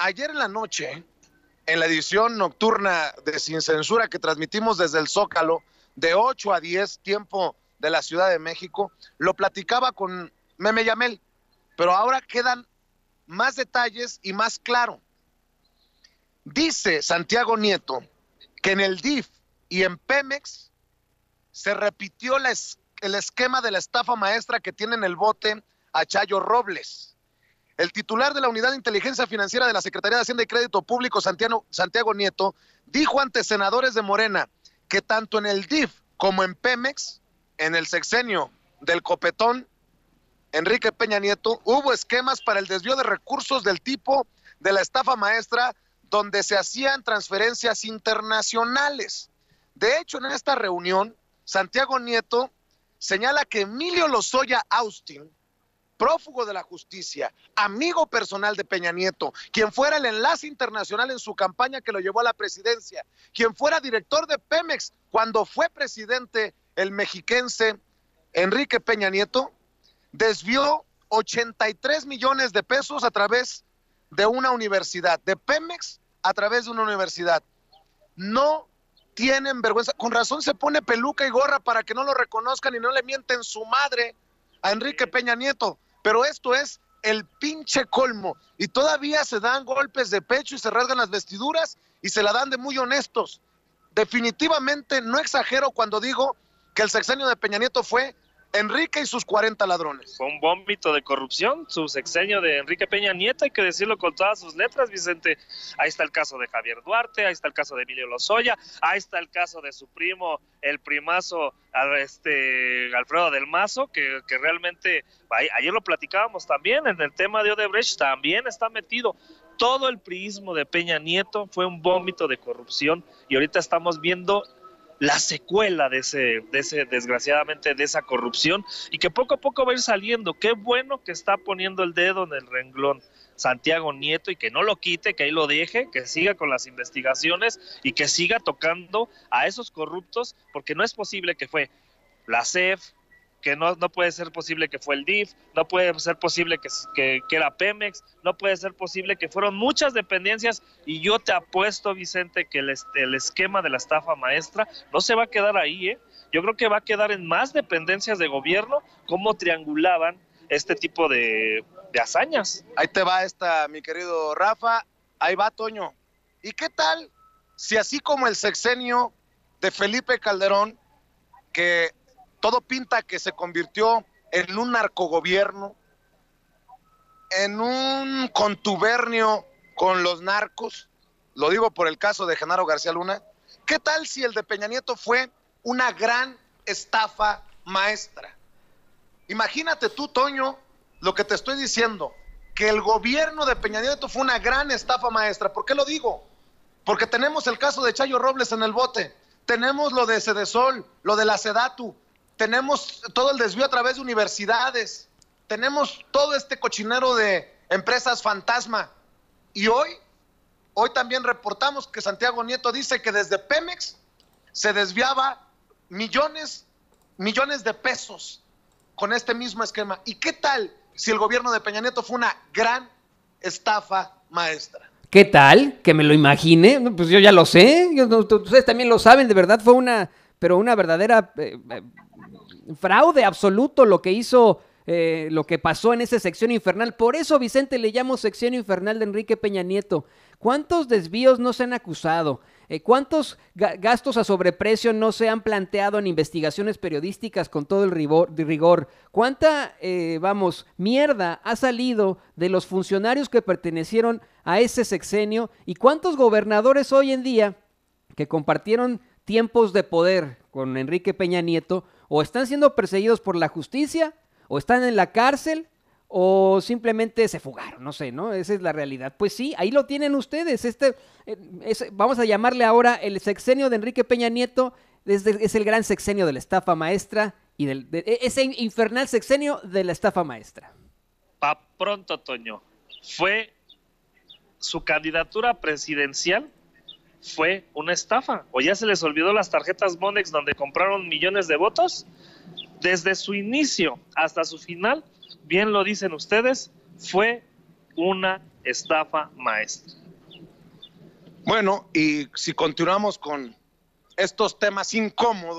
ayer en la noche, en la edición nocturna de Sin Censura que transmitimos desde el Zócalo, de 8 a 10, tiempo de la Ciudad de México, lo platicaba con Meme Yamel, pero ahora quedan más detalles y más claro. Dice Santiago Nieto que en el DIF y en Pemex se repitió el esquema de la estafa maestra que tiene en el bote a Chayo Robles. El titular de la Unidad de Inteligencia Financiera de la Secretaría de Hacienda y Crédito Público, Santiago, Santiago Nieto, dijo ante senadores de Morena que tanto en el DIF como en Pemex, en el sexenio del copetón, Enrique Peña Nieto, hubo esquemas para el desvío de recursos del tipo de la estafa maestra donde se hacían transferencias internacionales. De hecho, en esta reunión, Santiago Nieto señala que Emilio Lozoya Austin, prófugo de la justicia, amigo personal de Peña Nieto, quien fuera el enlace internacional en su campaña que lo llevó a la presidencia, quien fuera director de Pemex cuando fue presidente el mexiquense Enrique Peña Nieto, desvió 83 millones de pesos a través de una universidad, de Pemex a través de una universidad. No tienen vergüenza. Con razón se pone peluca y gorra para que no lo reconozcan y no le mienten su madre a Enrique Peña Nieto. Pero esto es el pinche colmo. Y todavía se dan golpes de pecho y se rasgan las vestiduras y se la dan de muy honestos. Definitivamente no exagero cuando digo que el sexenio de Peña Nieto fue Enrique y sus 40 ladrones. Fue un vómito de corrupción, su sexenio de Enrique Peña Nieto, hay que decirlo con todas sus letras, Vicente. Ahí está el caso de Javier Duarte, ahí está el caso de Emilio Lozoya, ahí está el caso de su primo, el primazo este, Alfredo del Mazo, que, que realmente, ayer lo platicábamos también, en el tema de Odebrecht también está metido. Todo el priismo de Peña Nieto fue un vómito de corrupción y ahorita estamos viendo la secuela de ese, de ese, desgraciadamente, de esa corrupción y que poco a poco va a ir saliendo. Qué bueno que está poniendo el dedo en el renglón Santiago Nieto y que no lo quite, que ahí lo deje, que siga con las investigaciones y que siga tocando a esos corruptos, porque no es posible que fue la CEF, que no, no puede ser posible que fue el DIF, no puede ser posible que, que, era Pemex, no puede ser posible que fueron muchas dependencias y yo te apuesto, Vicente, que el, el esquema de la estafa maestra no se va a quedar ahí, ¿eh? Yo creo que va a quedar en más dependencias de gobierno, cómo triangulaban este tipo de, de hazañas. Ahí te va esta, mi querido Rafa, ahí va Toño. ¿Y qué tal si así como el sexenio de Felipe Calderón, que todo pinta que se convirtió en un narcogobierno, en un contubernio con los narcos, lo digo por el caso de Genaro García Luna, ¿qué tal si el de Peña Nieto fue una gran estafa maestra? Imagínate tú, Toño, lo que te estoy diciendo, que el gobierno de Peña Nieto fue una gran estafa maestra. ¿Por qué lo digo? Porque tenemos el caso de Chayo Robles en el bote, tenemos lo de Cedesol, lo de la Sedatu, tenemos todo el desvío a través de universidades, tenemos todo este cochinero de empresas fantasma. Y hoy, hoy también reportamos que Santiago Nieto dice que desde Pemex se desviaba millones, millones de pesos con este mismo esquema. ¿Y qué tal si el gobierno de Peña Nieto fue una gran estafa maestra? ¿Qué tal? Que me lo imagine. Pues yo ya lo sé. Ustedes también lo saben. De verdad fue una, pero una verdadera eh, eh, fraude absoluto lo que hizo, eh, lo que pasó en esa sección infernal. Por eso, Vicente, le llamo sección infernal de Enrique Peña Nieto. ¿Cuántos desvíos no se han acusado? Eh, ¿Cuántos gastos a sobreprecio no se han planteado en investigaciones periodísticas con todo el rigor? ¿Cuánta, eh, vamos, mierda ha salido de los funcionarios que pertenecieron a ese sexenio? ¿Y cuántos gobernadores hoy en día que compartieron tiempos de poder con Enrique Peña Nieto o están siendo perseguidos por la justicia, o están en la cárcel, o simplemente se fugaron, no sé, ¿no? Esa es la realidad. Pues sí, ahí lo tienen ustedes. Este, eh, vamos a llamarle ahora el sexenio de Enrique Peña Nieto, es, es el gran sexenio de la estafa maestra y del, e, ese infernal sexenio de la estafa maestra. Pa pronto, Toño. Fue su candidatura presidencial fue una estafa. ¿O ya se les olvidó las tarjetas Monex donde compraron millones de votos? Desde su inicio hasta su final, bien lo dicen ustedes, fue una estafa maestra. Bueno, y si continuamos con estos temas incómodos,